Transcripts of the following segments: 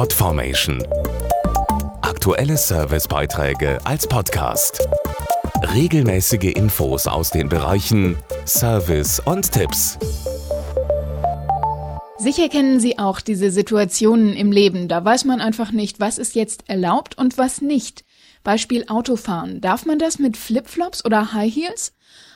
Podformation. Aktuelle Servicebeiträge als Podcast. Regelmäßige Infos aus den Bereichen Service und Tipps. Sicher kennen Sie auch diese Situationen im Leben. Da weiß man einfach nicht, was ist jetzt erlaubt und was nicht. Beispiel Autofahren. Darf man das mit Flipflops oder High Heels?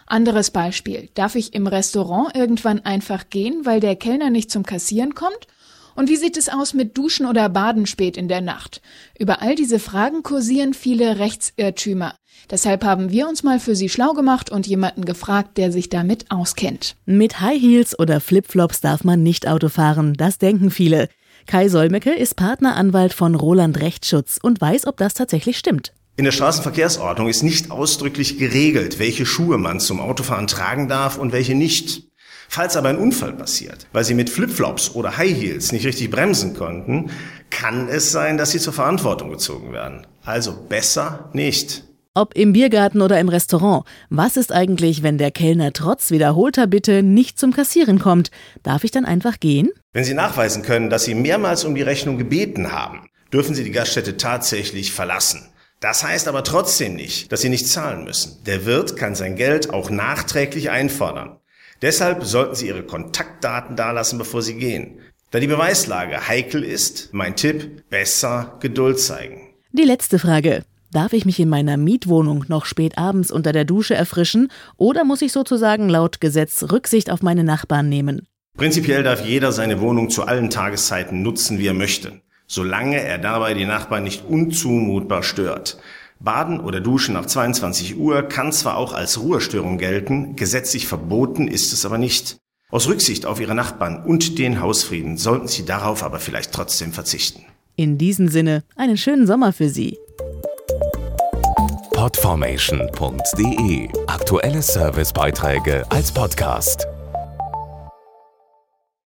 Anderes Beispiel. Darf ich im Restaurant irgendwann einfach gehen, weil der Kellner nicht zum Kassieren kommt? Und wie sieht es aus mit Duschen oder Baden spät in der Nacht? Über all diese Fragen kursieren viele Rechtsirrtümer. Deshalb haben wir uns mal für Sie schlau gemacht und jemanden gefragt, der sich damit auskennt. Mit High Heels oder Flipflops darf man nicht Auto fahren, das denken viele. Kai Solmecke ist Partneranwalt von Roland Rechtsschutz und weiß, ob das tatsächlich stimmt. In der Straßenverkehrsordnung ist nicht ausdrücklich geregelt, welche Schuhe man zum Autofahren tragen darf und welche nicht. Falls aber ein Unfall passiert, weil Sie mit Flipflops oder High Heels nicht richtig bremsen konnten, kann es sein, dass Sie zur Verantwortung gezogen werden. Also besser nicht. Ob im Biergarten oder im Restaurant, was ist eigentlich, wenn der Kellner trotz wiederholter Bitte nicht zum Kassieren kommt? Darf ich dann einfach gehen? Wenn Sie nachweisen können, dass Sie mehrmals um die Rechnung gebeten haben, dürfen Sie die Gaststätte tatsächlich verlassen. Das heißt aber trotzdem nicht, dass Sie nicht zahlen müssen. Der Wirt kann sein Geld auch nachträglich einfordern. Deshalb sollten Sie Ihre Kontaktdaten dalassen, bevor Sie gehen. Da die Beweislage heikel ist, mein Tipp, besser Geduld zeigen. Die letzte Frage. Darf ich mich in meiner Mietwohnung noch spät abends unter der Dusche erfrischen oder muss ich sozusagen laut Gesetz Rücksicht auf meine Nachbarn nehmen? Prinzipiell darf jeder seine Wohnung zu allen Tageszeiten nutzen, wie er möchte, solange er dabei die Nachbarn nicht unzumutbar stört. Baden oder Duschen nach 22 Uhr kann zwar auch als Ruhestörung gelten, gesetzlich verboten ist es aber nicht. Aus Rücksicht auf Ihre Nachbarn und den Hausfrieden sollten Sie darauf aber vielleicht trotzdem verzichten. In diesem Sinne, einen schönen Sommer für Sie. Podformation.de Aktuelle Servicebeiträge als Podcast.